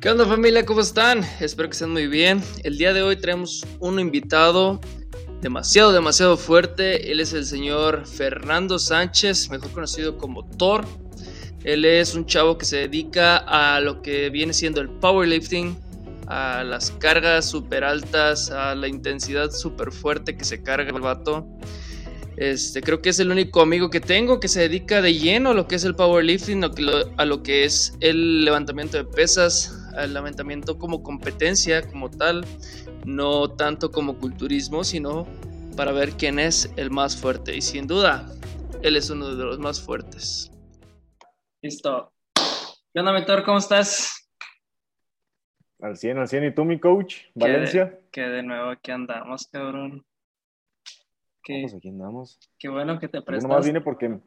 ¿Qué onda familia? ¿Cómo están? Espero que estén muy bien. El día de hoy traemos un invitado demasiado, demasiado fuerte. Él es el señor Fernando Sánchez, mejor conocido como Thor. Él es un chavo que se dedica a lo que viene siendo el powerlifting, a las cargas súper altas, a la intensidad súper fuerte que se carga el vato. Este, creo que es el único amigo que tengo que se dedica de lleno a lo que es el powerlifting, a lo que es el levantamiento de pesas, al levantamiento como competencia, como tal, no tanto como culturismo, sino para ver quién es el más fuerte. Y sin duda, él es uno de los más fuertes. Listo. ¿Qué onda, mentor? ¿Cómo estás? Al 100, al 100. ¿Y tú, mi coach? ¿Valencia? Que de, nuevo aquí andamos, cabrón. ¿Qué, aquí andamos. Qué bueno que te prestas. Yo nomás vine porque,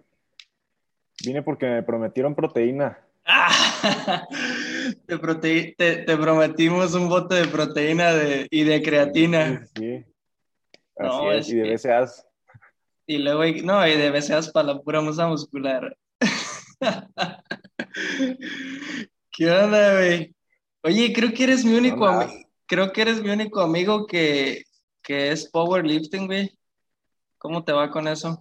vine porque me prometieron proteína. te, te, prometimos un bote de proteína de, y de creatina. Sí. Así es, y de BCAAs. Y luego, no, y de BCAAs para la pura masa muscular. ¿Qué onda, güey? Oye, creo que eres mi único amigo. Creo que eres mi único amigo que, que es powerlifting, güey. ¿Cómo te va con eso?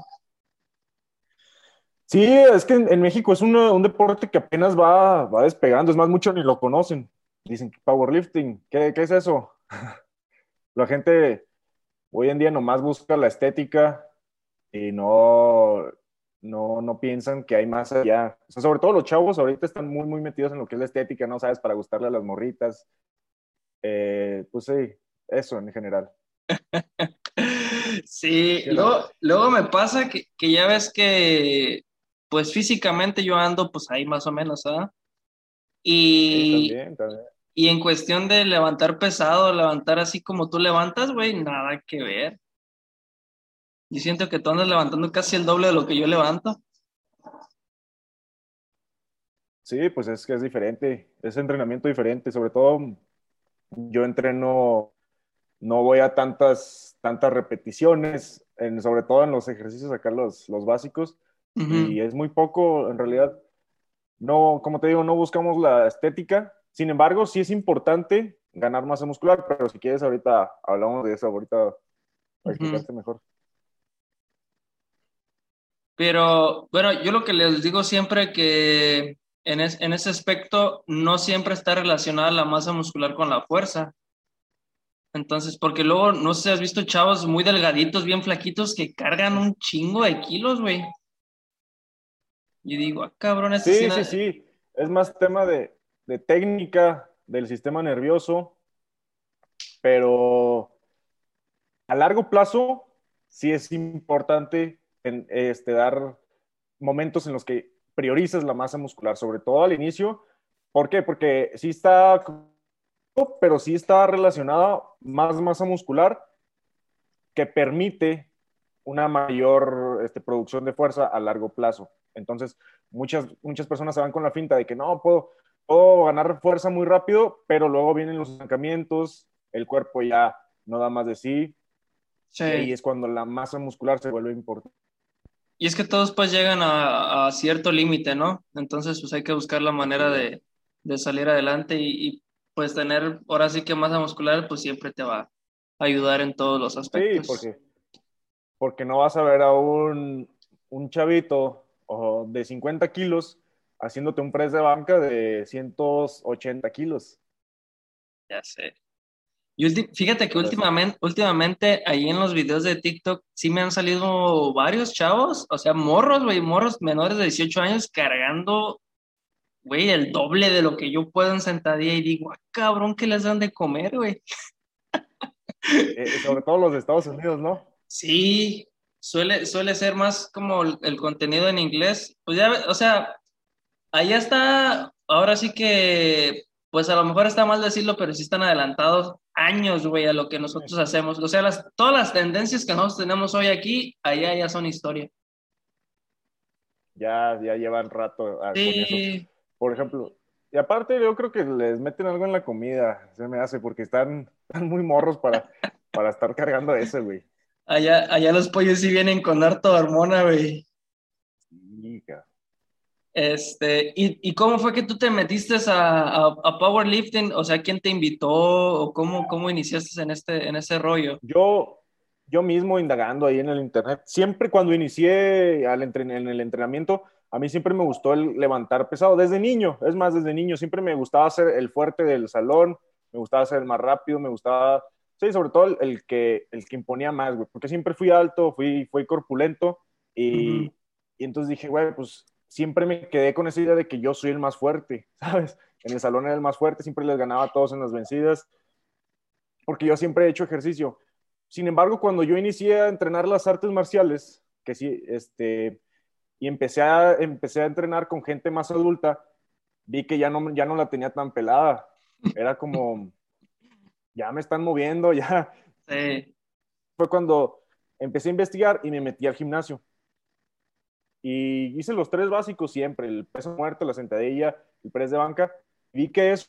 Sí, es que en, México es un deporte que apenas va, va, despegando, es más, muchos ni lo conocen. Dicen, powerlifting, ¿qué, ¿qué es eso? la gente hoy en día nomás busca la estética y no, no, no piensan que hay más allá. sobre todo los chavos ahorita están muy, muy metidos en lo que es la estética, ¿no? ¿Sabes? Para gustarle a las morritas. Eh, pues sí, eso en general. Sí, luego, luego me pasa que, que, ya ves que pues físicamente yo ando pues ahí más o menos, ¿ah? Y, y en cuestión de levantar pesado, levantar así como tú levantas, güey, nada que ver. Yo siento que tú andas levantando casi el doble de lo que yo levanto. Sí, pues es que es diferente, es entrenamiento diferente, sobre todo yo entreno, no voy a tantas, tantas repeticiones, en, sobre todo en los ejercicios acá, los, los básicos, y es muy poco, en realidad, no, como te digo, no buscamos la estética, sin embargo, sí es importante ganar masa muscular, pero si quieres ahorita hablamos de eso, ahorita para explicarte mejor. Pero bueno, yo lo que les digo siempre que en, en, ese aspecto no siempre está relacionada la masa muscular con la fuerza. Entonces, porque luego, no sé si has visto chavos muy delgaditos, bien flaquitos, que cargan un chingo de kilos, güey. Y digo, ah, cabrón, sí, sí, sí. Es más tema de, técnica del sistema nervioso, pero a largo plazo sí es importante en, este, dar momentos en los que priorizas la masa muscular, sobre todo al inicio. ¿Por qué? Porque sí está, pero sí está relacionada más masa muscular que permite una mayor este, producción de fuerza a largo plazo. Entonces, muchas, muchas personas se van con la finta de que no, puedo, puedo ganar fuerza muy rápido, pero luego vienen los estancamientos, el cuerpo ya no da más de sí, y es cuando la masa muscular se vuelve importante. Y es que todos pues llegan a, cierto límite, ¿no? Entonces pues hay que buscar la manera de, salir adelante y, pues tener ahora sí que masa muscular pues siempre te va a ayudar en todos los aspectos. Sí, porque, porque no vas a ver a un, un chavito de 50 kilos haciéndote un press de banca de 180 kilos. Ya sé. Y fíjate que últimamente, últimamente ahí en los videos de TikTok sí me han salido varios chavos, o sea, morros, güey, morros menores de 18 años cargando, güey, el doble de lo que yo puedo en sentadilla y digo, ah, cabrón, ¿qué les dan de comer, güey? Eh, sobre todo los de Estados Unidos, ¿no? Sí, suele, suele ser más como el, contenido en inglés. Pues ya, o sea, allá está, ahora sí que, pues a lo mejor está mal decirlo, pero sí están adelantados años, güey, a lo que nosotros hacemos. O sea, las, todas las tendencias que nosotros tenemos hoy aquí, allá ya son historia. Ya, ya llevan rato ah, Por ejemplo, y aparte yo creo que les meten algo en la comida, se me hace, porque están, están muy morros para, para estar cargando ese, güey. Allá, allá los pollos sí vienen con harto hormona, güey. Este, ¿y, ¿y, cómo fue que tú te metiste a, a, powerlifting? O sea, ¿quién te invitó o cómo, cómo iniciaste en, este, en ese rollo? Yo, yo mismo indagando ahí en el internet, siempre cuando inicié al en el entrenamiento, a mí siempre me gustó el levantar pesado, desde niño, es más, desde niño, siempre me gustaba ser el fuerte del salón, me gustaba ser el más rápido, me gustaba, sí, sobre todo el, que, el que imponía más, güey, porque siempre fui alto, fui, fui corpulento y, y entonces dije, güey, pues siempre me quedé con esa idea de que yo soy el más fuerte, ¿sabes? En el salón era el más fuerte, siempre les ganaba a todos en las vencidas, porque yo siempre he hecho ejercicio. Sin embargo, cuando yo inicié a entrenar las artes marciales, que sí, este, y empecé a, empecé a entrenar con gente más adulta, vi que ya no, ya no la tenía tan pelada. Era como, ya me están moviendo, ya. Sí. Fue cuando empecé a investigar y me metí al gimnasio. Y hice los tres básicos siempre, el peso muerto, la sentadilla, el press de banca. Vi que eso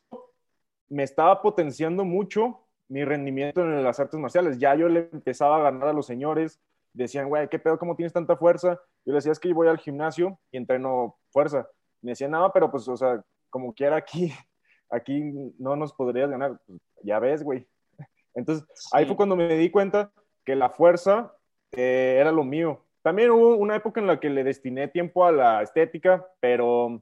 me estaba potenciando mucho mi rendimiento en las artes marciales. Ya yo le empezaba a ganar a los señores. Decían, güey, ¿qué pedo? ¿Cómo tienes tanta fuerza? Yo les decía, es que yo voy al gimnasio y entreno fuerza. Me decían, nada, pero pues, o sea, como quiera aquí, aquí no nos podrías ganar. Ya ves, güey. Entonces, ahí fue cuando me di cuenta que la fuerza eh, era lo mío. También hubo una época en la que le destiné tiempo a la estética, pero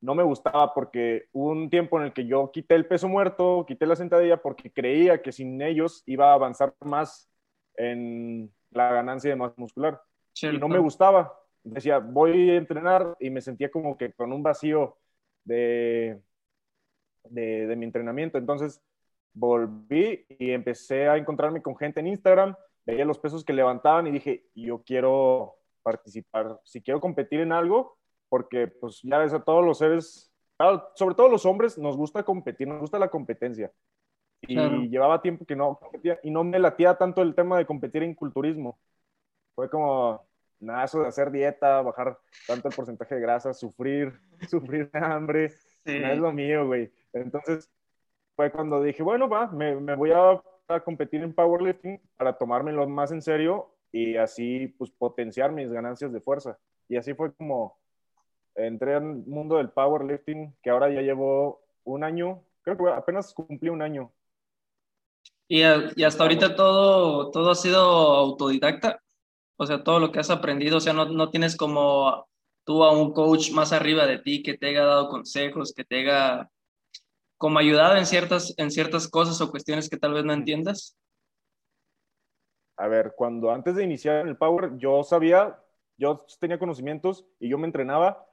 no me gustaba porque hubo un tiempo en el que yo quité el peso muerto, quité la sentadilla porque creía que sin ellos iba a avanzar más en la ganancia de masa muscular. Y no me gustaba. Decía, voy a entrenar y me sentía como que con un vacío de, de, de mi entrenamiento. Entonces volví y empecé a encontrarme con gente en Instagram veía los pesos que levantaban y dije, yo quiero participar, si quiero competir en algo, porque pues ya ves a todos los seres, sobre todo los hombres, nos gusta competir, nos gusta la competencia. Y llevaba tiempo que no competía y no me latía tanto el tema de competir en culturismo. Fue como, nada, eso de hacer dieta, bajar tanto el porcentaje de grasa, sufrir, sufrir de hambre, no es lo mío, güey. Entonces fue cuando dije, bueno, va, me, me voy a a competir en powerlifting para tomármelo más en serio y así pues potenciar mis ganancias de fuerza. Y así fue como entré al mundo del powerlifting, que ahora ya llevo un año, creo que apenas cumplí un año. ¿Y, y hasta ahorita todo, todo ha sido autodidacta? O sea, todo lo que has aprendido, o sea, no, no tienes como tú a un coach más arriba de ti que te haya dado consejos, que te haya como ayudado en ciertas, en ciertas cosas o cuestiones que tal vez no entiendas? A ver, cuando antes de iniciar el Power, yo sabía, yo tenía conocimientos y yo me entrenaba,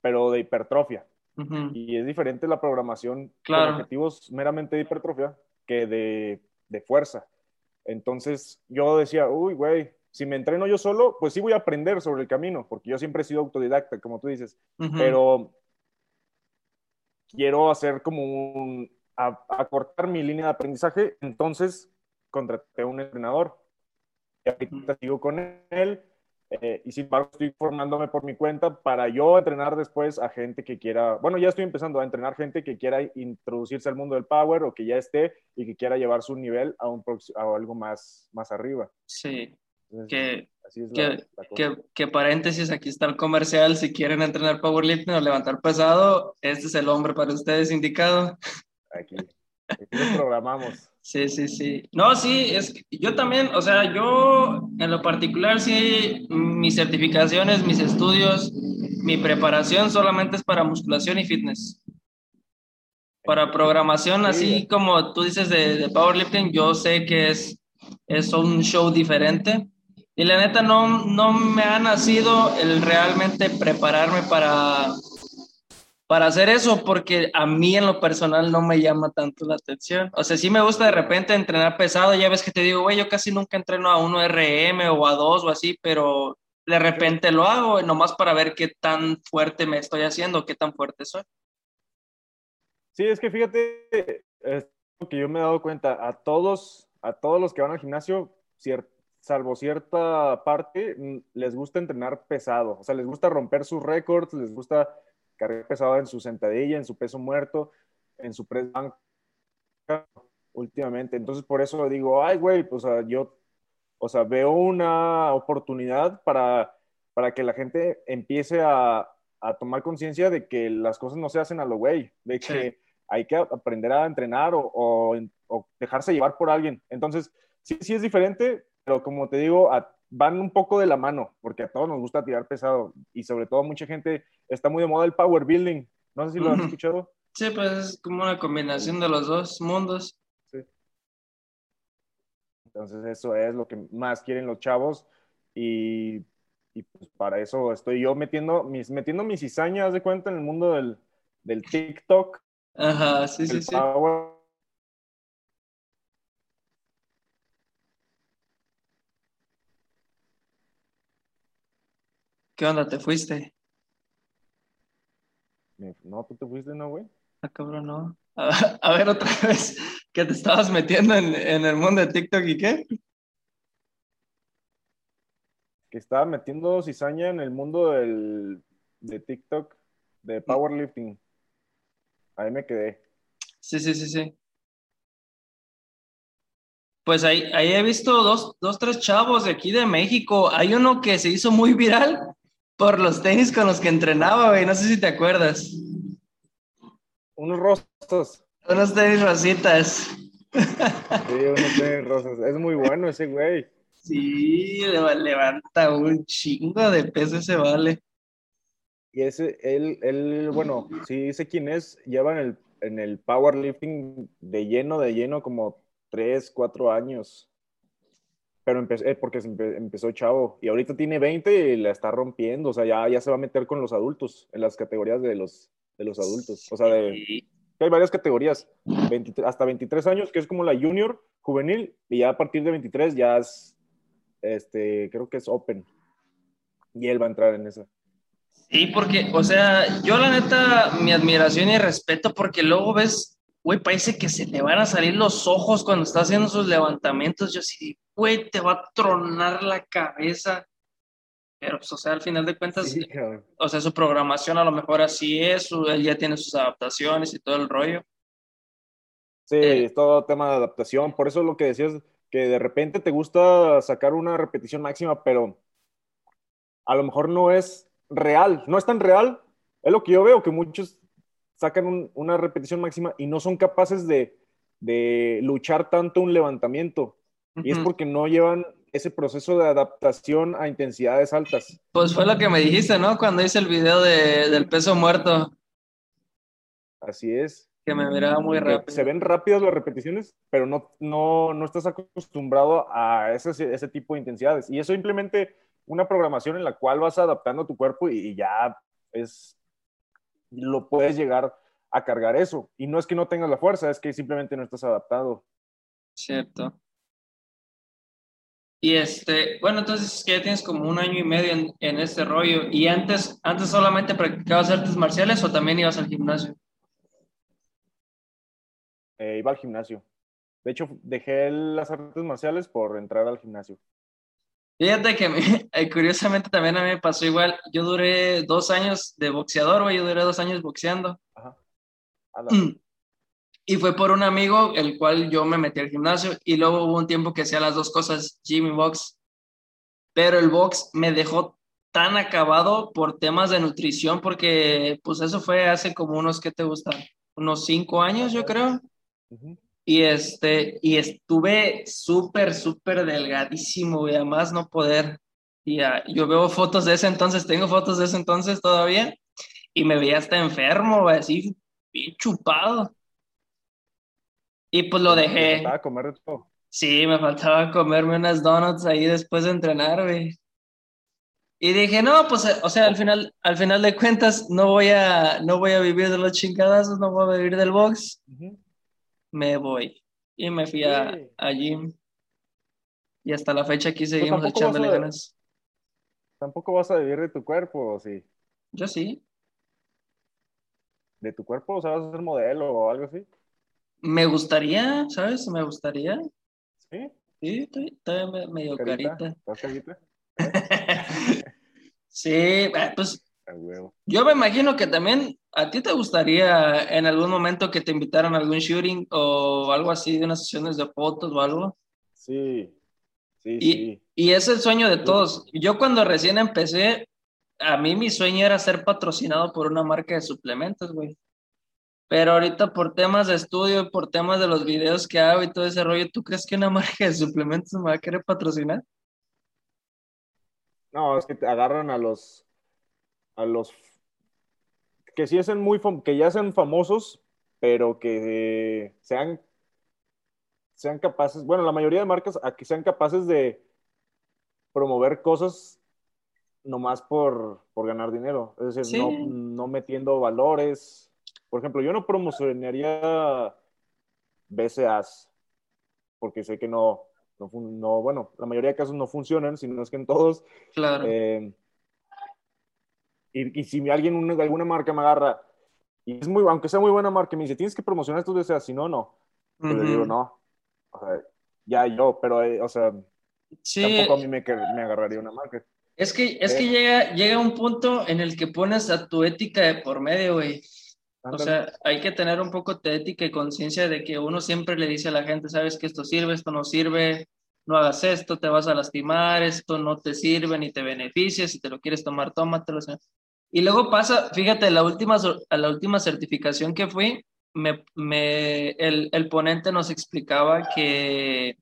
pero de hipertrofia. Y es diferente la programación con objetivos meramente de hipertrofia que de, de fuerza. Entonces yo decía, uy, güey, si me entreno yo solo, pues sí voy a aprender sobre el camino, porque yo siempre he sido autodidacta, como tú dices. Pero quiero hacer como un, acortar mi línea de aprendizaje, entonces contraté a un entrenador. Y ahorita sigo con él eh, y sin embargo estoy formándome por mi cuenta para yo entrenar después a gente que quiera, bueno, ya estoy empezando a entrenar gente que quiera introducirse al mundo del power o que ya esté y que quiera llevar su nivel a, un, a algo más, más arriba. Sí, que, que, paréntesis, aquí está el comercial. Si quieren entrenar powerlifting o levantar pesado, este es el hombre para ustedes indicado. Aquí, aquí lo programamos. Sí, sí, sí. No, sí, es yo también, o sea, yo en lo particular, sí, mis certificaciones, mis estudios, mi preparación solamente es para musculación y fitness. Para programación, así como tú dices de, de powerlifting, yo sé que es, es un show diferente y la neta no, no me ha nacido el realmente prepararme para, para hacer eso, porque a mí en lo personal no me llama tanto la atención. O sea, sí me gusta de repente entrenar pesado, ya ves que te digo, güey, yo casi nunca entreno a uno RM o a dos o así, pero de repente lo hago, nomás para ver qué tan fuerte me estoy haciendo, qué tan fuerte soy. Sí, es que fíjate, es lo que yo me he dado cuenta, a todos, a todos los que van al gimnasio, cierto salvo cierta parte, mm, les gusta entrenar pesado. O sea, les gusta romper sus récords, les gusta cargar pesado en su sentadilla, en su peso muerto, en su press bank últimamente. Entonces, por eso digo, ay, güey, pues yo, o sea, veo una oportunidad para, para que la gente empiece a, a tomar conciencia de que las cosas no se hacen a lo güey, de que hay que aprender a entrenar o, o, dejarse llevar por alguien. Entonces, sí, sí es diferente, pero como te digo, van un poco de la mano, porque a todos nos gusta tirar pesado y sobre todo mucha gente está muy de moda el power building. No sé si lo has escuchado. Sí, pues es como una combinación de los dos mundos. Sí. Entonces eso es lo que más quieren los chavos y, y pues para eso estoy yo metiendo mis, metiendo mis cizañas de cuenta en el mundo del, del TikTok Ajá, sí, sí, sí. ¿Qué onda? ¿Te fuiste? No, tú te fuiste, ¿no, güey? Ah, cabrón, no. A, ver otra vez, que te estabas metiendo en, el mundo de TikTok y qué? Que estaba metiendo cizaña en el mundo del, de TikTok, de powerlifting. Ahí me quedé. Sí, sí, sí, sí. Pues ahí, ahí he visto dos, dos, tres chavos de aquí de México. Hay uno que se hizo muy viral por los tenis con los que entrenaba, güey. No sé si te acuerdas. Unos rostos. Unos tenis rositas. Sí, unos tenis rosas. Es muy bueno ese güey. Sí, levanta un chingo de peso ese vale. Y ese, él, él, bueno, sí sé quién es, lleva en el, en el powerlifting de lleno, de lleno, como tres, cuatro años. Pero eh, porque empezó chavo. Y ahorita tiene 20 y la está rompiendo. O sea, ya, ya se va a meter con los adultos, en las categorías de los, de los adultos. O sea, de, hay varias categorías. hasta 23 años, que es como la junior, juvenil, y ya a partir de 23 ya es, este, creo que es open. Y él va a entrar en esa. Sí, porque, o sea, yo la neta, mi admiración y respeto, porque luego ves, güey, parece que se le van a salir los ojos cuando está haciendo sus levantamientos. Yo sí, güey, te va a tronar la cabeza. Pero, pues, o sea, al final de cuentas, o sea, su programación a lo mejor así es, él ya tiene sus adaptaciones y todo el rollo. Sí, eh, es todo tema de adaptación. Por eso lo que decías, que de repente te gusta sacar una repetición máxima, pero a lo mejor no es real, no es tan real. Es lo que yo veo, que muchos sacan una repetición máxima y no son capaces de, luchar tanto un levantamiento. Y es porque no llevan ese proceso de adaptación a intensidades altas. Pues fue lo que me dijiste, ¿no? Cuando hice el video del peso muerto. Así es. Que me miraba muy rápido. Se ven rápidas las repeticiones, pero no, no, no estás acostumbrado a ese, ese tipo de intensidades. Y eso simplemente una programación en la cual vas adaptando tu cuerpo y, ya es, lo puedes llegar a cargar eso. Y no es que no tengas la fuerza, es que simplemente no estás adaptado. Cierto. Y este, bueno, entonces que ya tienes como un año y medio en, en, este rollo. ¿Y antes, antes solamente practicabas artes marciales o también ibas al gimnasio? Eh, iba al gimnasio. De hecho, dejé las artes marciales por entrar al gimnasio. Fíjate que eh, curiosamente también a mí me pasó igual. Yo duré dos años de boxeador, güey. Yo duré dos años boxeando. Ajá. Y fue por un amigo, el cual yo me metí al gimnasio. Y luego hubo un tiempo que hacía las dos cosas, gym y box. Pero el box me dejó tan acabado por temas de nutrición, porque pues eso fue hace como unos, ¿qué te gustan? Unos cinco años, yo creo. Y, este, y estuve súper, súper delgadísimo, y además no poder. Y yo veo fotos de ese entonces, tengo fotos de ese entonces todavía, y me veía hasta enfermo, así, bien chupado. Y pues lo dejé. ¿Me faltaba comer todo? Sí, me faltaba comerme unas donuts ahí después de entrenar, güey. Y dije, no, pues, o sea, al final, al final de cuentas, no voy a, no voy a vivir de los chingadazos, no voy a vivir del box me voy. Y me fui a, allí. Y hasta la fecha aquí seguimos echándole ganas. Tampoco vas a vivir de tu cuerpo, ¿o sí? Yo sí. ¿De tu cuerpo? O sea, vas a ser modelo o algo así. Me gustaría, ¿sabes? Me gustaría. ¿Sí? Sí, estoy, medio carita. ¿Estás carita? sí, eh, pues yo me imagino que también a ti te gustaría en algún momento que te invitaran a algún shooting o algo así de unas sesiones de fotos o algo. Sí, sí, y, sí. Y es el sueño de todos. Yo cuando recién empecé, a mí mi sueño era ser patrocinado por una marca de suplementos, güey. Pero ahorita por temas de estudio, por temas de los videos que hago y todo ese rollo, ¿tú crees que una marca de suplementos me va a querer patrocinar? No, es que te agarran a los a los que sí hacen muy que ya sean famosos, pero que sean sean capaces, bueno, la mayoría de marcas a que sean capaces de promover cosas nomás por, por ganar dinero, es decir, no, no metiendo valores. Por ejemplo, yo no promocionaría BCAs porque sé que no, no, bueno, la mayoría de casos no funcionan, sino es que en todos. Claro. Eh, y, si alguien, de alguna marca me agarra, y es muy, aunque sea muy buena marca, me dice, tienes que promocionar estos deseas, si no, no. Yo le digo, no. O sea, ya yo, pero, eh, o sea, tampoco a mí me, me agarraría una marca. Es que, es que eh. llega, llega un punto en el que pones a tu ética de por medio, güey. O sea, hay que tener un poco de ética y conciencia de que uno siempre le dice a la gente, sabes que esto sirve, esto no sirve, no hagas esto, te vas a lastimar, esto no te sirve ni te beneficia, si te lo quieres tomar, tómatelo. Y luego pasa, fíjate, la última, a la última certificación que fui, me, me, el, el ponente nos explicaba que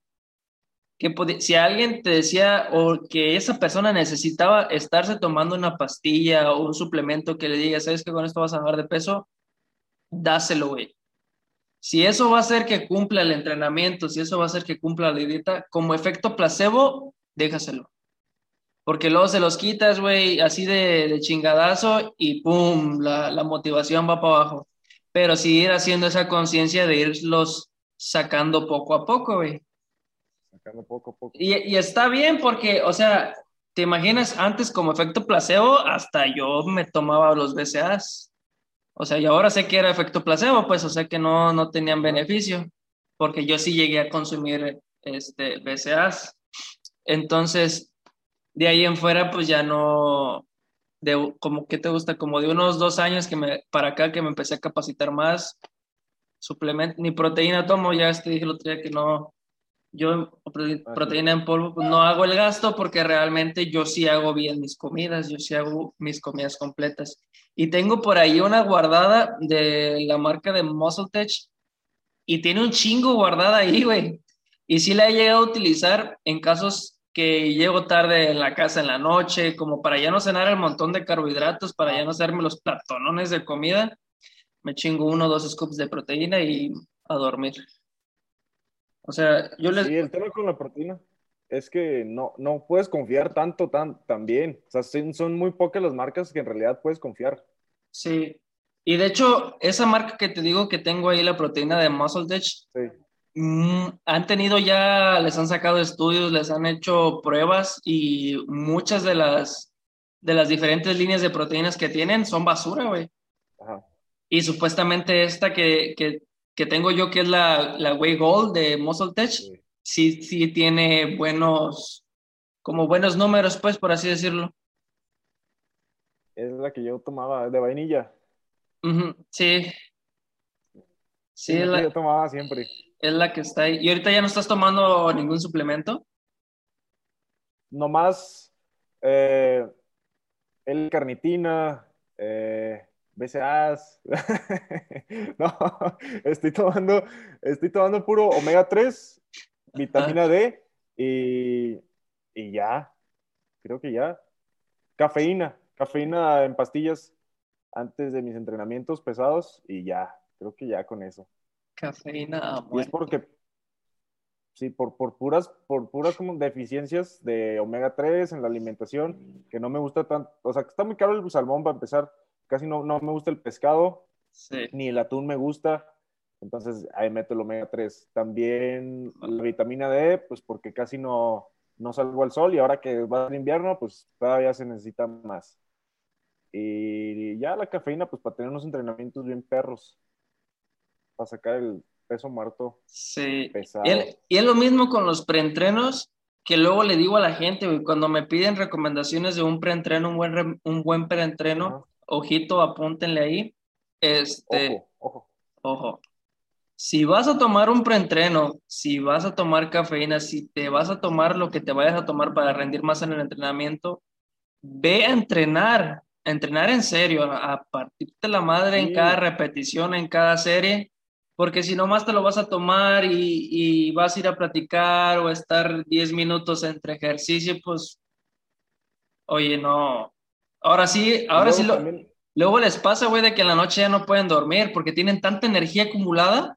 que si alguien te decía o que esa persona necesitaba estarse tomando una pastilla o un suplemento que le diga, sabes que con esto vas a bajar de peso, dáselo, güey. Si eso va a hacer que cumpla el entrenamiento, si eso va a hacer que cumpla la dieta, como efecto placebo, déjaselo. Porque luego se los quitas, güey, así de, chingadazo y ¡pum! La, la motivación va para abajo. Pero sí ir haciendo esa conciencia de irlos sacando poco a poco, güey poco a poco. Y, está bien porque, o sea, te imaginas antes como efecto placebo, hasta yo me tomaba los BCAs. O sea, y ahora sé que era efecto placebo, pues, o sea que no, no tenían beneficio, porque yo sí llegué a consumir este, BCAs. Entonces, de ahí en fuera, pues ya no, de, como que te gusta, como de unos dos años que me, para acá que me empecé a capacitar más, suplemento, ni proteína tomo, ya te dije el otro día que no, yo ah, proteína en polvo pues, no hago el gasto porque realmente yo sí hago bien mis comidas, yo sí hago mis comidas completas. Y tengo por ahí una guardada de la marca de Muscle Tech y tiene un chingo guardada ahí, güey. Y sí la he llegado a utilizar en casos que llego tarde en la casa en la noche, como para ya no cenar el montón de carbohidratos, para ya no hacerme los platonones de comida. Me chingo uno o dos scoops de proteína y a dormir. O sea, yo les... Sí, el tema con la proteína es que no, no puedes confiar tanto tan, bien. O sea, son muy pocas las marcas que en realidad puedes confiar. Sí. Y de hecho, esa marca que te digo que tengo ahí, la proteína de Muscle Tech, mm, han tenido ya, les han sacado estudios, les han hecho pruebas y muchas de las, de las diferentes líneas de proteínas que tienen son basura, güey. Y supuestamente esta que, que, que tengo yo, que es la, la Way Gold de Muscle Tech, sí. sí, tiene buenos, como buenos números, pues, por así decirlo. Es la que yo tomaba de vainilla. sí. Sí, es la que yo tomaba siempre. Es la que está ahí. ¿Y ahorita ya no estás tomando ningún suplemento? Nomás eh, el carnitina, eh, BCAAs. no, estoy tomando, estoy tomando puro omega 3, vitamina D y, y ya. Creo que ya. Cafeína, cafeína en pastillas antes de mis entrenamientos pesados y ya. Creo que ya con eso. Cafeína. Y es porque Sí, por, por, puras, por puras como deficiencias de omega 3 en la alimentación, que no me gusta tanto, o sea, que está muy caro el salmón para empezar, casi no, no me gusta el pescado, ni el atún me gusta, entonces ahí meto el omega 3. También la vitamina D, pues porque casi no, no salgo al sol y ahora que va el invierno, pues todavía se necesita más. Y ya la cafeína, pues para tener unos entrenamientos bien perros, para sacar el peso muerto sí. pesado. Y, es lo mismo con los preentrenos, que luego le digo a la gente, cuando me piden recomendaciones de un preentreno, un buen, un buen preentreno, ojito, apúntenle ahí. Este, ojo, ojo. Si vas a tomar un preentreno, si vas a tomar cafeína, si te vas a tomar lo que te vayas a tomar para rendir más en el entrenamiento, ve a entrenar, a entrenar en serio, a partirte la madre en cada repetición, en cada serie, porque si no más te lo vas a tomar y, vas a ir a platicar o estar 10 minutos entre ejercicio, pues, oye, no. Ahora sí, ahora sí lo... Luego les pasa, güey, de que en la noche ya no pueden dormir porque tienen tanta energía acumulada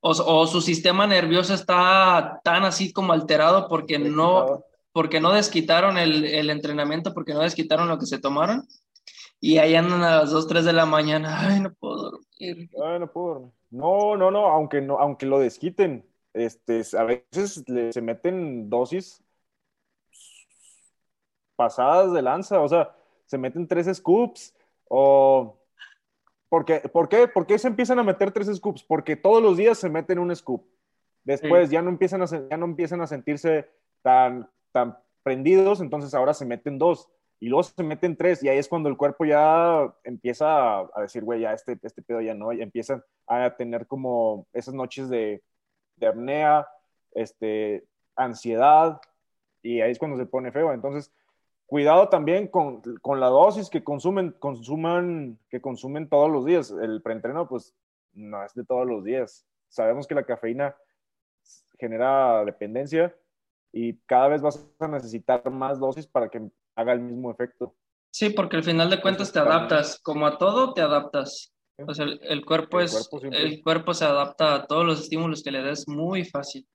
o, su sistema nervioso está tan así como alterado porque no, porque no desquitaron el, entrenamiento, porque no desquitaron lo que se tomaron. Y ahí andan a las 2, 3 de la mañana. Ay, no puedo dormir. Ay, no puedo dormir. No, no, no, aunque, no, aunque lo desquiten, este, a veces se meten dosis pasadas de lanza, o sea, se meten tres scoops o porque, ¿Por qué? ¿Por qué se empiezan a meter tres scoops? Porque todos los días se meten un scoop. Después ya, no empiezan a, ya no empiezan a sentirse tan, tan prendidos, entonces ahora se meten dos. Y luego se meten tres, y ahí es cuando el cuerpo ya empieza a, decir, güey, ya este, este pedo ya no, y empiezan a tener como esas noches de, de apnea, este, ansiedad, y ahí es cuando se pone feo. Entonces, cuidado también con, con, la dosis que consumen, consuman, que consumen todos los días. El preentreno, pues, no es de todos los días. Sabemos que la cafeína genera dependencia y cada vez vas a necesitar más dosis para que haga el mismo efecto. Sí, porque al final de cuentas te adaptas, como a todo te adaptas. O sea, el, cuerpo es, el cuerpo se adapta a todos los estímulos que le des muy fácil.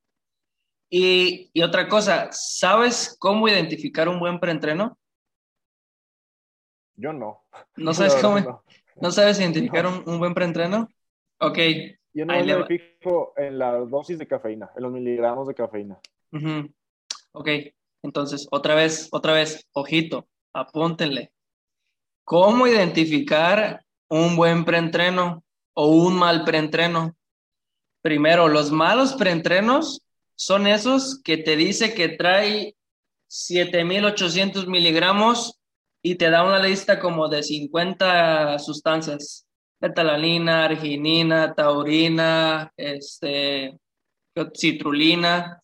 Y, otra cosa, ¿sabes cómo identificar un buen preentreno? Yo no. ¿No sabes cómo? No. sabes identificar un, buen preentreno? Ok. Yo no me fijo en la dosis de cafeína, en los miligramos de cafeína. Ok, entonces, otra vez, otra vez, ojito, apúntenle. ¿Cómo identificar un buen preentreno o un mal preentreno? Primero, los malos preentrenos son esos que te dice que trae 7800 miligramos y te da una lista como de 50 sustancias. Betalanina, arginina, taurina, este, citrulina,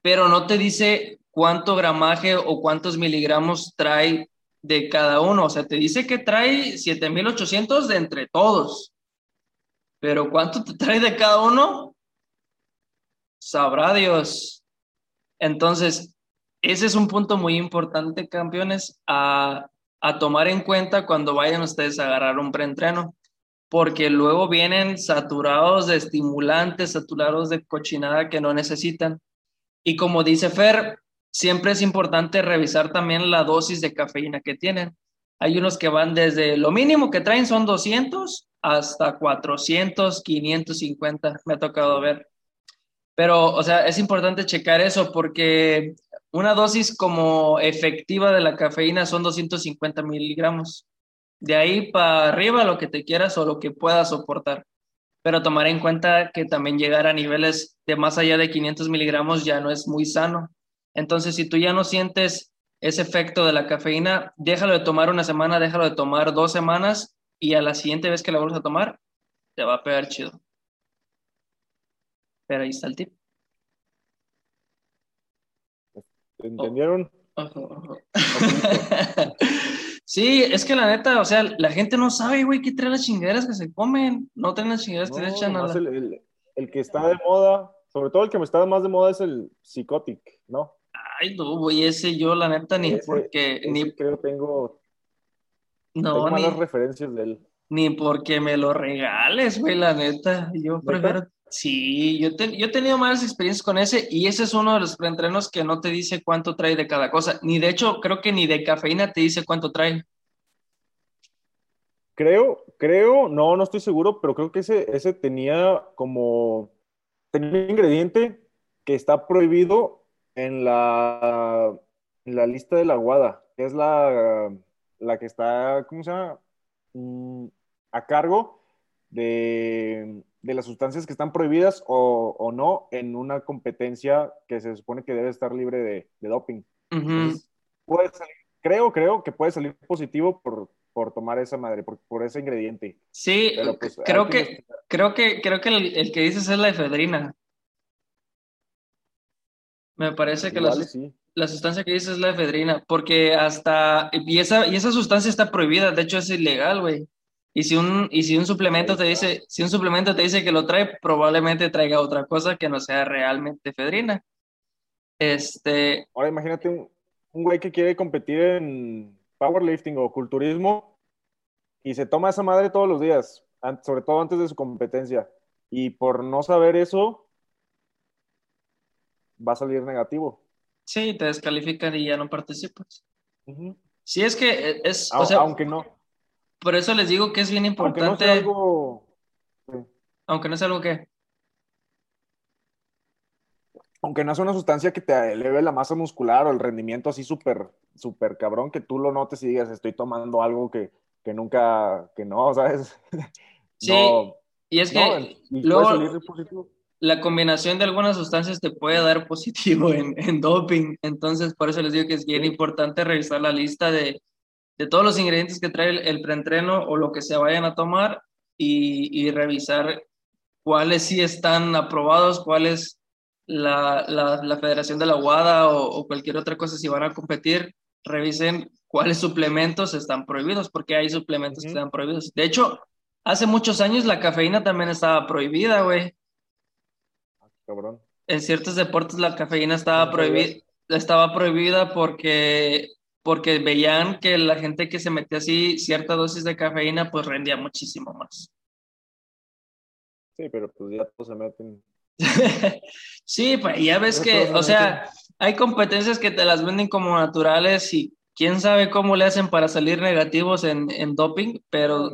pero no te dice cuánto gramaje o cuántos miligramos trae de cada uno. O sea, te dice que trae 7800 de entre todos. Pero ¿cuánto te trae de cada uno? Sabrá Dios. Entonces, ese es un punto muy importante, campeones, a, tomar en cuenta cuando vayan ustedes a agarrar un preentreno, porque luego vienen saturados de estimulantes, saturados de cochinada que no necesitan. Y como dice Fer, siempre es importante revisar también la dosis de cafeína que tienen. Hay unos que van desde lo mínimo que traen son 200 hasta 400, 550, me ha tocado ver. Pero, o sea, es importante checar eso porque una dosis como efectiva de la cafeína son 250 miligramos. De ahí para arriba lo que te quieras o lo que puedas soportar. Pero tomar en cuenta que también llegar a niveles de más allá de 500 miligramos ya no es muy sano. Entonces, si tú ya no sientes ese efecto de la cafeína, déjalo de tomar una semana, déjalo de tomar dos semanas y a la siguiente vez que la vuelvas a tomar, te va a pegar chido. Pero ahí está el tip. ¿Entendieron? sí, es que la neta, o sea, la gente no sabe, güey, qué trae las chingaderas que se comen. No traen las chingaderas que se echan a el, el, que está de moda, sobre todo el que me está más de moda es el Psychotic, ¿no? Ay, no, güey, ese yo, la neta, ni porque. ni creo tengo. No, tengo ni. referencias de él. Ni porque me lo regales, güey, la neta. Yo prefiero. Sí, yo, yo he tenido malas experiencias con ese y ese es uno de los preentrenos que no te dice cuánto trae de cada cosa. Ni de hecho, creo que ni de cafeína te dice cuánto trae. Creo, creo, no, no estoy seguro, pero creo que ese, ese tenía como, tenía un ingrediente que está prohibido en la, la lista de la guada, que es la, la que está, ¿cómo se llama? Mm, a cargo de de las sustancias que están prohibidas o, no en una competencia que se supone que debe estar libre de, doping. puede creo, creo que puede salir positivo por, por tomar esa madre, por, por ese ingrediente. Sí, pues, creo, que, creo que creo que el, que dices es la efedrina. Me parece que la, la sustancia que dices es la efedrina, porque hasta, y esa, y esa sustancia está prohibida, de hecho es ilegal, güey. Y si un, y si un suplemento te dice, si un suplemento te dice que lo trae, probablemente traiga otra cosa que no sea realmente efedrina. Este. Ahora imagínate un, un güey que quiere competir en powerlifting o culturismo y se toma esa madre todos los días, sobre todo antes de su competencia. Y por no saber eso, va a salir negativo. Sí, te descalifican y ya no participas. Sí, es que e, es. aunque no. Por eso les digo que es bien importante. Aunque no sea algo. Aunque no sea algo que. Aunque no sea una sustancia que te eleve la masa muscular o el rendimiento así súper, súper cabrón, que tú lo notes y digas, estoy tomando algo que, nunca, que no, ¿sabes? Sí, y es que luego, la combinación de algunas sustancias te puede dar positivo en, en, doping. Entonces, por eso les digo que es bien importante revisar la lista de, de todos los ingredientes que trae el, preentreno o lo que se vayan a tomar y, y revisar cuáles sí están aprobados, cuáles la, la, la, Federación de la UADA o, cualquier otra cosa, si van a competir, revisen cuáles suplementos están prohibidos, porque hay suplementos que están prohibidos. De hecho, hace muchos años la cafeína también estaba prohibida, güey. En ciertos deportes la cafeína estaba prohibida, estaba prohibida porque, porque veían que la gente que se metía así cierta dosis de cafeína pues rendía muchísimo más. Sí, pero pues ya todos se meten. sí, pues ya ves que, o sea, hay competencias que te las venden como naturales y quién sabe cómo le hacen para salir negativos en, en doping, pero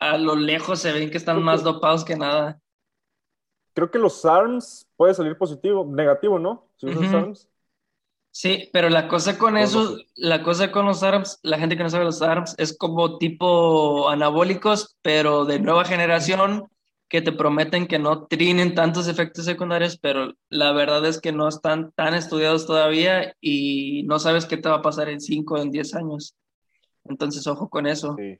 a lo lejos se ven que están más dopados que nada creo que los ARMS puede salir positivo, negativo, ¿no? Si usas. Sí, pero la cosa con eso, la cosa con los ARMS, la gente que no sabe los ARMS, es como tipo anabólicos, pero de nueva generación, que te prometen que no trinen tantos efectos secundarios, pero la verdad es que no están tan estudiados todavía y no sabes qué te va a pasar en 5 o en 10 años. Entonces, ojo con eso. Sí.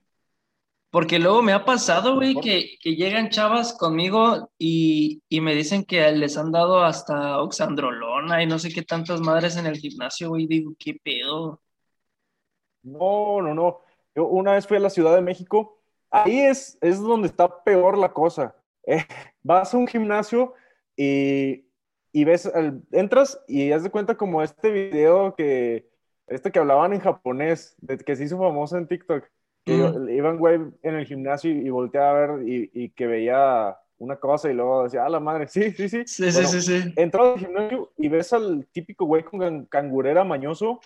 Porque luego me ha pasado, güey, que, que, llegan chavas conmigo y, y, me dicen que les han dado hasta oxandrolona y no sé qué tantas madres en el gimnasio, güey. Digo, ¿qué pedo? No, no, no. Yo una vez fui a la Ciudad de México. Ahí es, es donde está peor la cosa. Eh, vas a un gimnasio y, y ves, entras y haz de cuenta como este video que, este que hablaban en japonés, de, que se hizo famoso en TikTok iban, güey, en el gimnasio y, volteaba a ver y, que veía una cosa y luego decía, ah, la madre, sí, sí, sí. Sí, sí, sí, sí. Entras al gimnasio y ves al típico güey con cangurera mañoso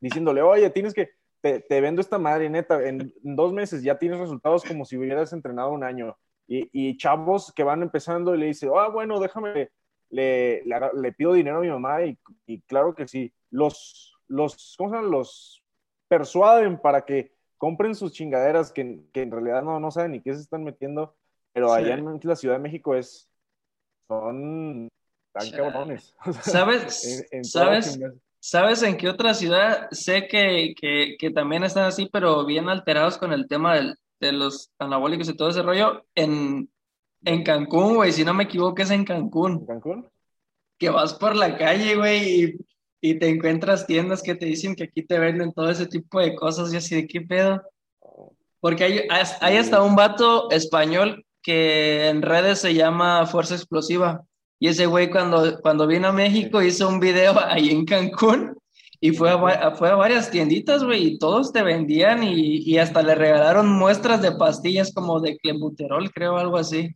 diciéndole, oye, tienes que, te, te, vendo esta madre, neta, en dos meses ya tienes resultados como si hubieras entrenado un año. Y, y chavos que van empezando y le dice, ah, bueno, déjame, le, le, pido dinero a mi mamá y, y, claro que sí. Los, los, ¿cómo se llaman? Los persuaden para que compren sus chingaderas que, que en realidad no, no saben ni qué se están metiendo, pero allá en la Ciudad de México es, son tan cabrones. ¿Sabes? ¿Sabes? ¿Sabes en qué otra ciudad? Sé que, que, que, también están así, pero bien alterados con el tema del, de los anabólicos y todo ese rollo. En, en Cancún, güey, si no me equivoco, es en Cancún. ¿En Cancún? Que vas por la calle, güey, y y te encuentras tiendas que te dicen que aquí te venden todo ese tipo de cosas y así de qué pedo. Porque hay, hay hasta un vato español que en redes se llama Fuerza Explosiva. Y ese güey cuando, cuando vino a México hizo un video ahí en Cancún y fue a, fue a varias tienditas, güey, y todos te vendían y, y, hasta le regalaron muestras de pastillas como de clenbuterol, creo, algo así.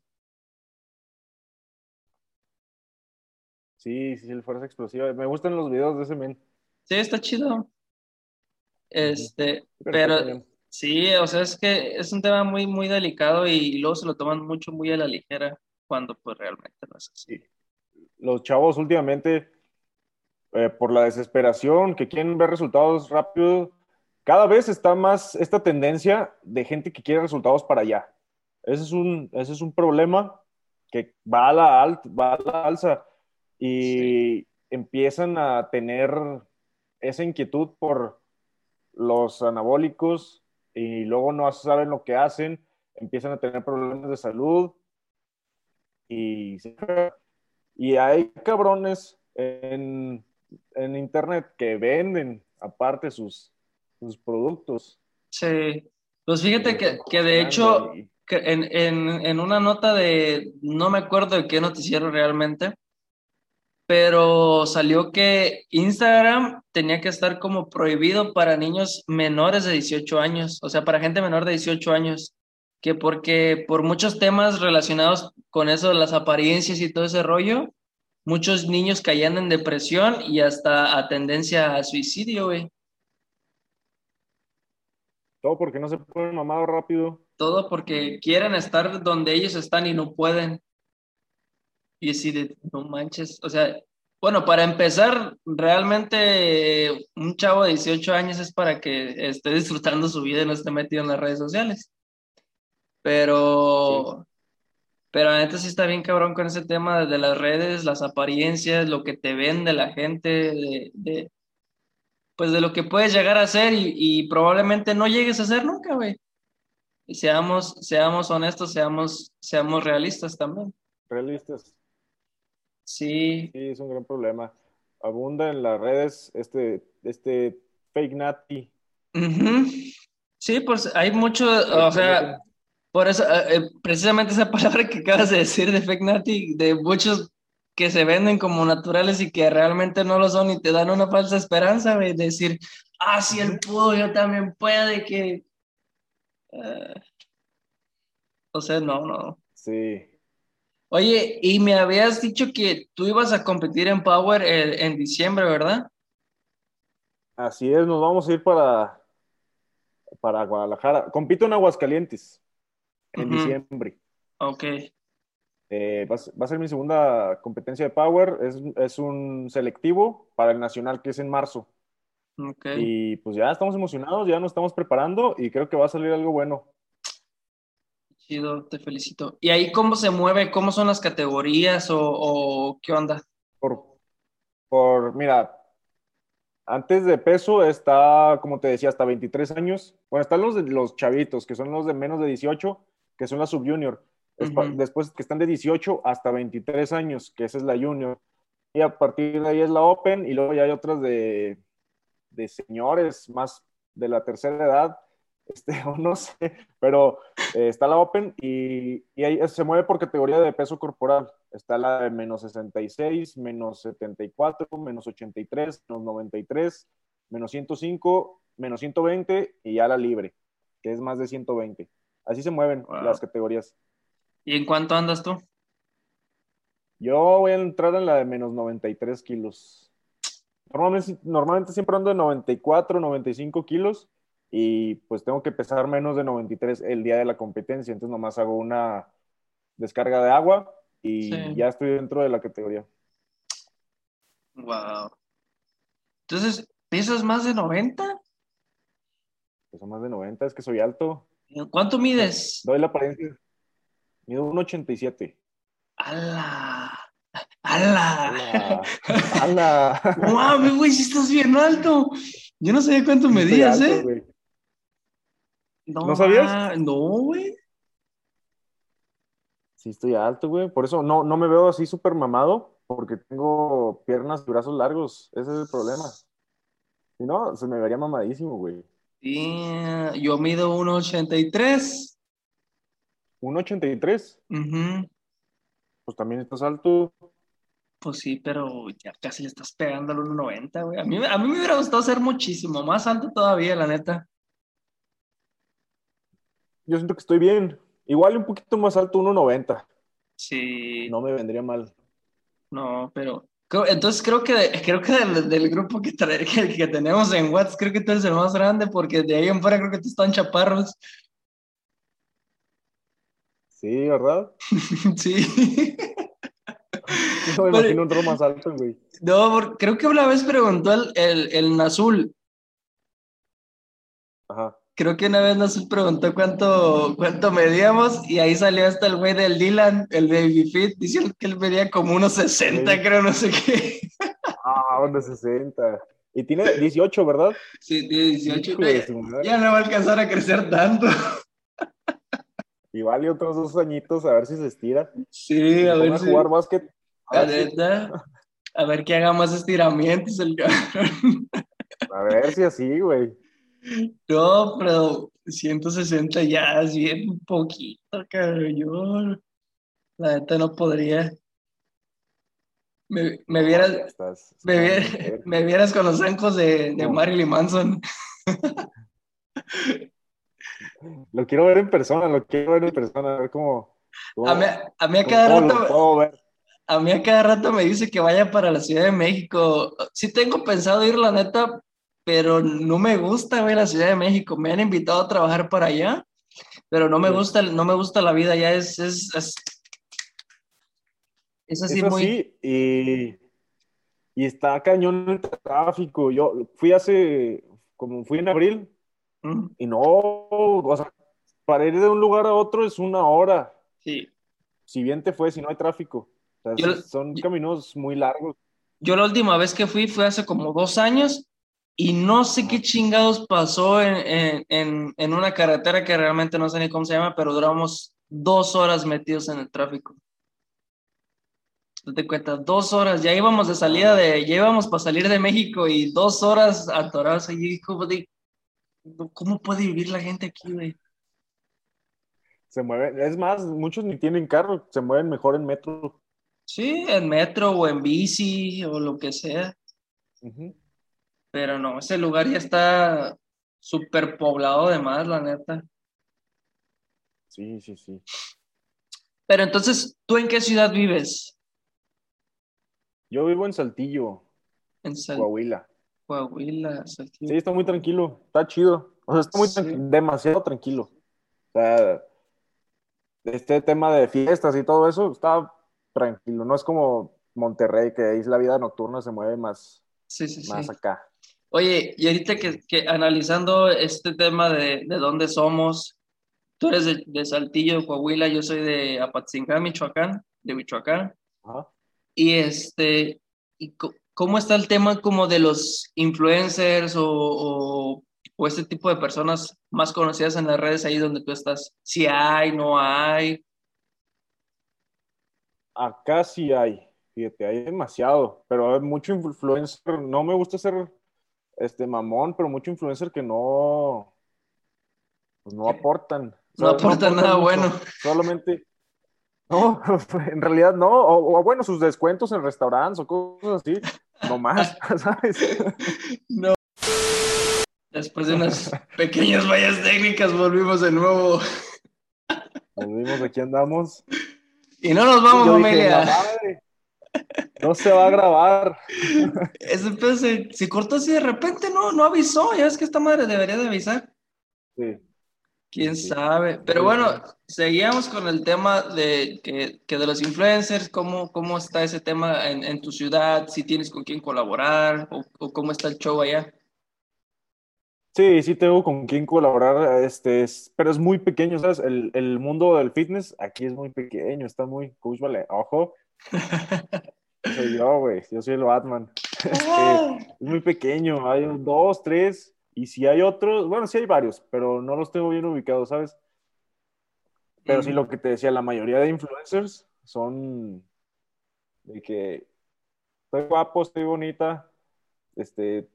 Sí, sí, el Fuerza Explosiva. Me gustan los videos de ese men. Sí, está chido. Este, pero sí, o sea, es que es un tema muy, muy delicado y luego se lo toman mucho, muy a la ligera cuando pues realmente no es así. Los chavos últimamente, eh, por la desesperación, que quieren ver resultados rápidos, cada vez está más esta tendencia de gente que quiere resultados para allá. Ese es un, ese es un problema que va a la, va a la alza y empiezan a tener esa inquietud por los anabólicos y luego no saben lo que hacen, empiezan a tener problemas de salud y, y hay cabrones en, en internet que venden aparte sus, sus productos. Sí, pues fíjate que, que de hecho, que en, en, en, una nota de, no me acuerdo de qué noticiero realmente, pero salió que Instagram tenía que estar como prohibido para niños menores de 18 años, o sea, para gente menor de 18 años, que porque por muchos temas relacionados con eso las apariencias y todo ese rollo, muchos niños caían en depresión y hasta a tendencia a suicidio, güey. Todo porque no se pueden mamar rápido. Todo porque quieren estar donde ellos están y no pueden. Y así de, no manches, o sea, bueno, para empezar, realmente un chavo de 18 años es para que esté disfrutando su vida y no esté metido en las redes sociales. Pero, pero la neta sí está bien cabrón con ese tema de las redes, las apariencias, lo que te vende la gente, de, pues de lo que puedes llegar a hacer y, y probablemente no llegues a ser nunca, güey. Y seamos, seamos honestos, seamos, seamos realistas también. Realistas. Sí. Sí, es un gran problema. Abunda en las redes este, este fake natty. Sí, pues hay mucho, o sea, por eso, eh, eh, precisamente esa palabra que acabas de decir de fake natty, de muchos que se venden como naturales y que realmente no lo son y te dan una falsa esperanza de decir, ah, si él pudo, yo también puede, que... Uh... o sea, no, no. Sí. Oye, y me habías dicho que tú ibas a competir en Power en diciembre, ¿verdad? Así es, nos vamos a ir para, para Guadalajara. Compito en Aguascalientes en diciembre. Ok. Eh, va, a ser mi segunda competencia de Power. Es, un selectivo para el Nacional que es en marzo. Ok. Y pues ya estamos emocionados, ya nos estamos preparando y creo que va a salir algo bueno. Chido, te felicito. ¿Y ahí cómo se mueve? ¿Cómo son las categorías o, qué onda? Por, por, mira, antes de peso está, como te decía, hasta 23 años. Bueno, están los de los chavitos, que son los de menos de 18, que son la subjunior. Después que están de 18 hasta 23 años, que esa es la junior. Y a partir de ahí es la open, y luego ya hay otras de, de señores más de la tercera edad, este, no sé, pero eh, está la Open y, y, ahí se mueve por categoría de peso corporal. Está la de menos 66, menos 74, menos 83, menos 93, menos 105, menos 120 y ya la libre, que es más de 120. Así se mueven las categorías. ¿Y en cuánto andas tú? Yo voy a entrar en la de menos 93 kilos. Normalmente, normalmente siempre ando de 94, 95 kilos y pues tengo que pesar menos de 93 el día de la competencia, entonces nomás hago una descarga de agua y ya estoy dentro de la categoría. Wow. Entonces, ¿pesas más de 90? Peso más de 90, es que soy alto. ¿Cuánto mides? Doy la apariencia. Mido 1,87. ¡Hala! ¡Hala! ¡Hala! ¡Wow, güey! Si estás bien alto. Yo no sabía cuánto medías, ¿eh? No, sabías? No, güey. Sí, estoy alto, güey. Por eso no, no me veo así súper mamado, porque tengo piernas y brazos largos. Ese es el problema. Si no, se me vería mamadísimo, güey. Sí, yo mido 1,83. ¿1,83? Uh Pues también estás alto. Pues sí, pero ya casi le estás pegando al 1,90, güey. A mí, a mí me hubiera gustado ser muchísimo más alto todavía, la neta yo siento que estoy bien. Igual un poquito más alto, 1.90. Sí. No me vendría mal. No, pero entonces creo que, creo que del, grupo que, que, tenemos en WhatsApp, creo que tú eres el más grande porque de ahí en fuera creo que tú están chaparros. Sí, ¿verdad? sí. Yo me imagino un más alto, güey. No, creo que una vez preguntó el, el, el Nazul. Ajá creo que una vez nos preguntó cuánto, cuánto medíamos y ahí salió hasta el güey del Dylan, el Baby Fit, diciendo que él medía como unos 60, creo, no sé qué. Ah, unos 60. Y tiene 18, ¿verdad? Sí, tiene 18. Ya, no va a alcanzar a crecer tanto. Y vale otros dos añitos a ver si se estira. Sí, a ver. si... jugar básquet. A, A ver que haga más estiramientos el cabrón. A ver si así, güey. No, pero 160 ya es bien poquito, cabrón. Yo, la neta, no podría. Me, me vieras, Estás- me, vier- estás- me vieras con los zancos de, de No. Marilyn Manson. Lo quiero ver en persona, lo quiero ver en persona, a ver cómo. cómo- A mí, a mí a cada rato, puedo ver. a mí a cada rato me dice que vaya para la Ciudad de México. Sí tengo pensado ir, la neta, pero no me gusta, güey, la Ciudad de México. Me han invitado a trabajar para allá, pero no me gusta, no me gusta la vida allá. Es, es, es, es así Eso muy... sí, y, y está cañón el tráfico. Yo fui hace, como fui en abril, Mm, y no, o sea, para ir de un lugar a otro es una hora. Sí. Si bien te fue, si no hay tráfico. O sea, Yo- son yo- caminos muy largos. Yo la última vez que fui fue hace como dos años y no sé qué chingados pasó en, en, en, en una carretera que realmente no sé ni cómo se llama, pero duramos dos horas metidos en el tráfico. Date cuenta, dos horas, ya íbamos de salida de, ya íbamos para salir de México y dos horas atorados allí, como de, ¿cómo puede vivir la gente aquí, güey? Se mueven, es más, muchos ni tienen carro, se mueven mejor en metro. Sí, en metro o en bici o lo que sea. Ujú. Pero no, ese lugar ya está súper poblado de más, la neta. Sí, sí, sí. Pero entonces, ¿tú en qué ciudad vives? Yo vivo en Saltillo, En Sal- Coahuila. Coahuila, Saltillo. Sí, está muy tranquilo, está chido. O sea, está muy Sí. tranqui- demasiado tranquilo. O sea, este tema de fiestas y todo eso está tranquilo. No es como Monterrey, que ahí la vida nocturna se mueve más, sí, sí. más acá. Oye, y ahorita que, que analizando este tema de, de dónde somos, tú eres de, de Saltillo, Coahuila, yo soy de Apatzingán, Michoacán, de Michoacán. Ajá. Y este, y ¿cómo está el tema como de los influencers o, o, o este tipo de personas más conocidas en las redes ahí donde tú estás? Si hay, no hay. Acá sí hay, fíjate, hay demasiado, pero hay mucho influencer. No me gusta ser este mamón, pero mucho influencer que no, pues no aportan. No aportan nada bueno. Solamente, no, en realidad no, o, o bueno, sus descuentos en restaurantes o cosas así, no más, ¿sabes? No. Después de unas pequeñas fallas técnicas volvimos de nuevo. Nos vimos, aquí andamos. Y no nos vamos, familia. "La madre, no se va a grabar. Ese pedo se, se cortó así de repente, no, no avisó. Ya es que esta madre debería de avisar. Sí. Quién Sí. sabe. Pero Sí. bueno, seguíamos con el tema de que, que de los influencers, cómo, cómo está ese tema en, en tu ciudad, si tienes con quién colaborar o, o cómo está el show allá. Sí, sí tengo con quién colaborar, este, es- pero es muy pequeño, ¿sabes? El, el mundo del fitness aquí es muy pequeño, está muy, Coach vale, ojo, soy yo, güey, yo soy el Batman. Este, es muy pequeño, hay dos, tres, y si hay otros, bueno, sí hay varios, pero no los tengo bien ubicados, ¿sabes? Pero sí lo que te decía, la mayoría de influencers son de que estoy guapo, estoy bonita, este,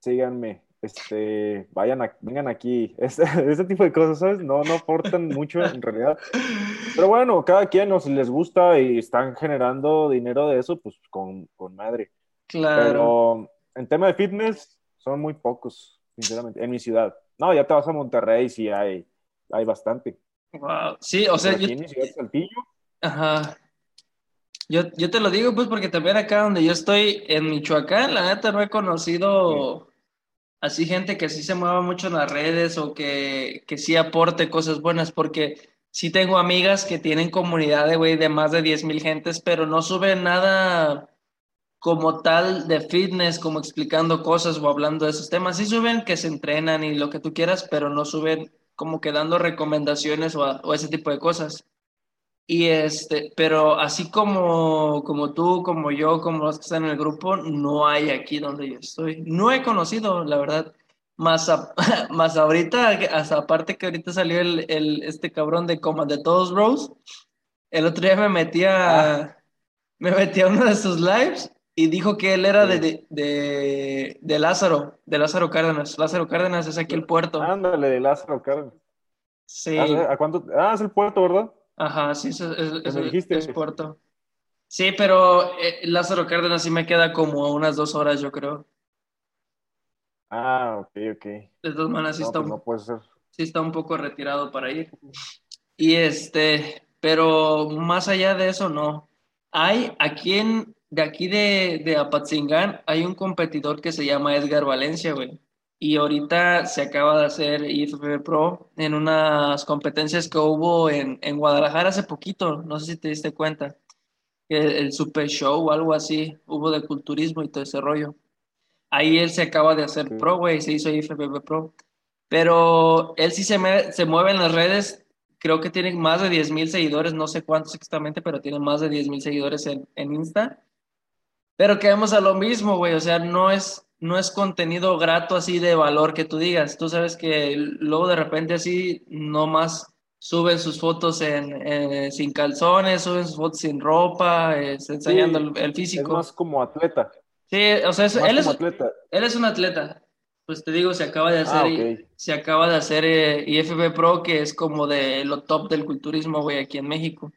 síganme, este, vayan, a- vengan aquí, este, ese tipo de cosas, ¿sabes? No, no aportan mucho en realidad. Pero bueno, cada quien, si les gusta y están generando dinero de eso, pues con, con madre. Claro. Pero en tema de fitness, son muy pocos, sinceramente, en mi ciudad. No, ya te vas a Monterrey, sí hay, hay bastante. Wow. Sí, o sea, Pero yo, aquí en mi ciudad, Saltillo, Ajá. Yo, yo te lo digo, pues, porque también acá donde yo estoy, en Michoacán, la neta no he conocido así gente que sí se mueva mucho en las redes o que, que sí aporte cosas buenas, porque sí tengo amigas que tienen comunidad de, güey, de más de 10 mil gentes, pero no suben nada como tal de fitness, como explicando cosas o hablando de esos temas. Sí suben que se entrenan y lo que tú quieras, pero no suben como que dando recomendaciones o, a- o ese tipo de cosas. Y este, pero así como, como tú, como yo, como los que están en el grupo, no hay aquí donde yo estoy. No he conocido, la verdad. Más, a- más ahorita, hasta aparte que ahorita salió el, el, este cabrón de Coma de Todos Bros. El otro día me metí a, me metí a uno de sus lives y dijo que él era de, de, de, Lázaro, de Lázaro Cárdenas. Lázaro Cárdenas es aquí el puerto. Ándale, de Lázaro Cárdenas. Sí. ¿A cuánto? Ah, es el puerto, ¿verdad? Ajá, sí, es, es, es, puerto. Sí, pero eh, Lázaro Cárdenas sí me queda como unas dos horas, yo creo. Ah, ok, ok. De todas maneras, sí, está, pues no puede ser. sí está un poco retirado para ir. Y este, pero más allá de eso, no. Hay aquí en, de aquí de, de Apatzingán, hay un competidor que se llama Edgar Valencia, güey. Y ahorita se acaba de hacer IFB Pro en unas competencias que hubo en, en Guadalajara hace poquito, no sé si te diste cuenta. El, el Super Show o algo así, hubo de culturismo y todo ese rollo. Ahí él se acaba de hacer pro, güey, se hizo IFBB Pro. Pero él sí se, me, se mueve en las redes creo que tiene más de 10 mil seguidores, no sé cuántos exactamente, pero tiene más de 10 mil seguidores en, en, Insta. Pero quedamos a lo mismo, güey, o sea, no es, no es contenido grato así de valor que tú digas. Tú sabes que luego de repente así nomás suben sus fotos en, sin calzones, suben sus fotos sin ropa, enseñando el, físico. Es más como atleta. Sí, o sea, él, es, él es un atleta. Pues te digo, se acaba de hacer, ah, se acaba de hacer eh, IFB Pro, que es como de lo top del culturismo, güey, aquí en México.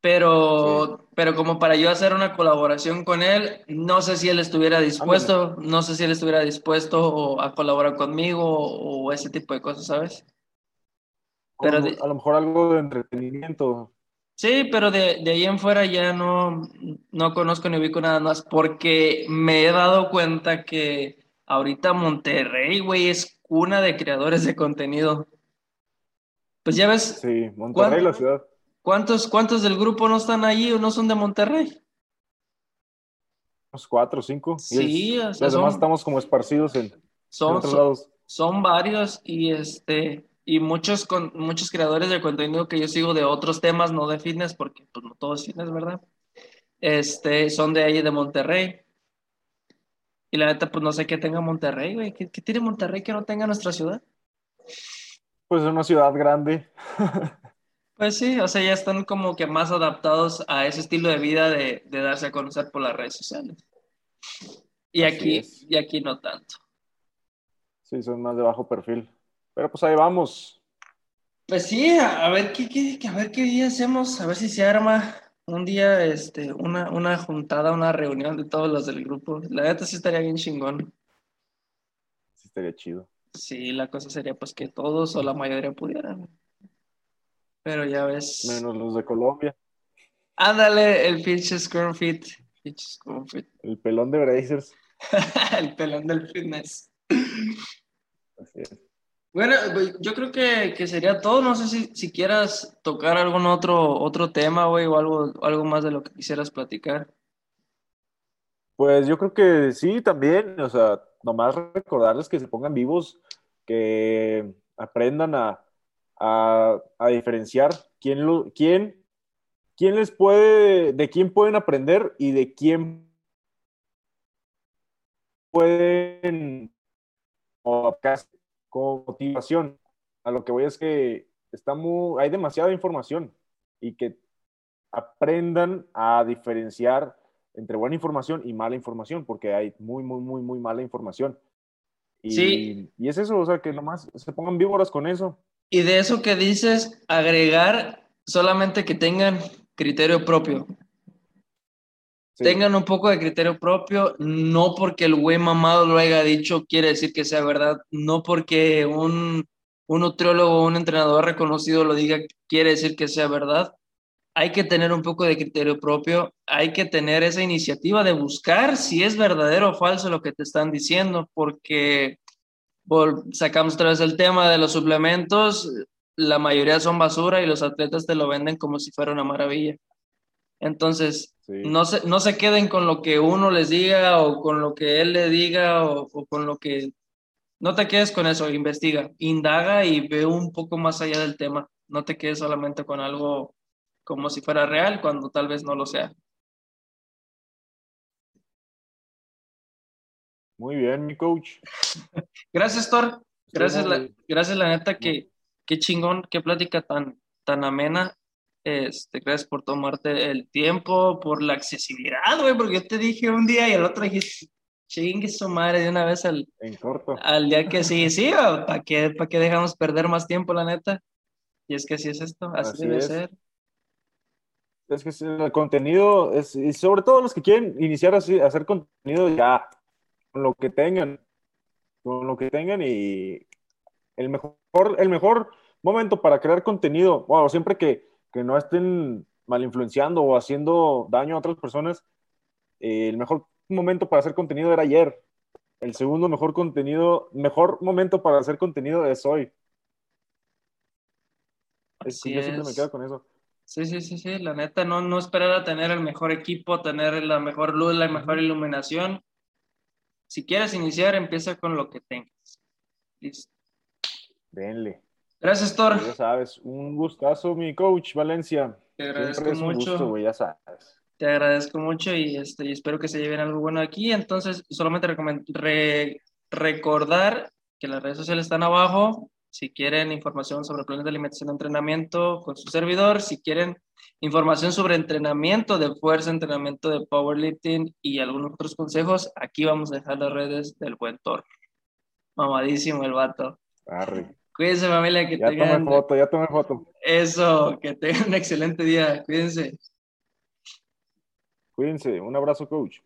Pero, pero como para yo hacer una colaboración con él, no sé si él estuviera dispuesto, no sé si él estuviera dispuesto a colaborar conmigo o, ese tipo de cosas, ¿sabes? Pero a lo mejor algo de entretenimiento. Sí, pero de, de, ahí en fuera ya no, no conozco ni ubico nada más porque me he dado cuenta que ahorita Monterrey, güey, es cuna de creadores de contenido. Pues ya ves. Sí, Monterrey, la ciudad. ¿Cuántos, ¿Cuántos del grupo no están allí o no son de Monterrey? Unos cuatro cinco. Sí, o sea, además estamos como esparcidos en, son, otros lados. Son varios y este y muchos, con, muchos creadores de contenido que yo sigo de otros temas, no de fitness, porque pues no todo es fitness, ¿verdad? Este, son de ahí, de Monterrey. Y la neta, pues no sé qué tenga Monterrey, güey. ¿Qué, tiene Monterrey que no tenga nuestra ciudad? Pues es una ciudad grande. pues sí, o sea, ya están como que más adaptados a ese estilo de vida de, de darse a conocer por las redes sociales. Y aquí, y aquí no tanto. Sí, son más de bajo perfil. Pero pues ahí vamos. Pues sí, a, ver qué, qué, a ver qué día hacemos, a ver si se arma un día este, una, una juntada, una reunión de todos los del grupo. La neta sí estaría bien chingón. Sí estaría chido. Sí, la cosa sería pues que todos o la mayoría pudieran. Pero ya ves. Menos los de Colombia. Ándale, el pinche Scrumfit. El pelón de Brazers. el pelón del fitness. Así es. Bueno, pues, yo creo que, sería todo. No sé si, si, quieras tocar algún otro, otro tema, güey, o algo, algo más de lo que quisieras platicar. Pues yo creo que sí, también. O sea, nomás recordarles que se pongan vivos, que aprendan a, a, diferenciar quién, lo, quién, quién les puede, de quién pueden aprender y de quién pueden o con motivación. A lo que voy es que está muy, hay demasiada información y que aprendan a diferenciar entre buena información y mala información, porque hay muy, muy, muy, muy mala información. Y, sí. y es eso, o sea, que nomás se pongan víboras con eso. Y de eso que dices, agregar solamente que tengan criterio propio. Tengan un poco de criterio propio, no porque el güey mamado lo haya dicho quiere decir que sea verdad, no porque un, un nutriólogo o un entrenador reconocido lo diga quiere decir que sea verdad. Hay que tener un poco de criterio propio, hay que tener esa iniciativa de buscar si es verdadero o falso lo que te están diciendo, porque sacamos otra vez el tema de los suplementos, la mayoría son basura y los atletas te lo venden como si fuera una maravilla. Entonces, no, se, no se queden con lo que uno les diga o con lo que él le diga o, con lo que... No te quedes con eso, investiga, indaga y ve un poco más allá del tema. No te quedes solamente con algo como si fuera real cuando tal vez no lo sea. Muy bien, mi coach. gracias, Thor. Gracias, la, gracias, la neta, que qué chingón, qué plática tan, tan amena Este, gracias por tomarte el tiempo, por la accesibilidad, güey, porque yo te dije un día y el otro dije, chingue su madre de una vez al, En corto. al día que sí, sí, ¿para qué, para qué dejamos perder más tiempo, la neta? Y es que así es esto, así, Así debe es. ser. Es que el contenido, es, y sobre todo los que quieren iniciar así, hacer contenido ya, con lo que tengan, con lo que tengan y el mejor, el mejor momento para crear contenido, bueno, siempre que, que no estén mal influenciando o haciendo daño a otras personas, eh, el mejor momento para hacer contenido era ayer. El segundo mejor contenido, mejor momento para hacer contenido es hoy. Es yo siempre me quedo con eso. Sí, sí, sí, sí, la neta, no, no esperar a tener el mejor equipo, tener la mejor luz, la mejor iluminación. Si quieres iniciar, empieza con lo que tengas. Listo. Denle. Gracias, Thor. Ya sabes, un gustazo, mi coach Valencia. Te agradezco un mucho. gusto, ya sabes. Te agradezco mucho y, este, y espero que se lleven algo bueno aquí. Entonces, solamente re- recordar que las redes sociales están abajo. Si quieren información sobre planes de alimentación y entrenamiento con su servidor, si quieren información sobre entrenamiento de fuerza, entrenamiento de powerlifting y algunos otros consejos, aquí vamos a dejar las redes del buen Thor. Mamadísimo el vato. Arre. Cuídense, familia, que Ya tomé tengan foto, ya tomé foto. eso, que tengan un excelente día. Cuídense. Cuídense. Un abrazo, coach.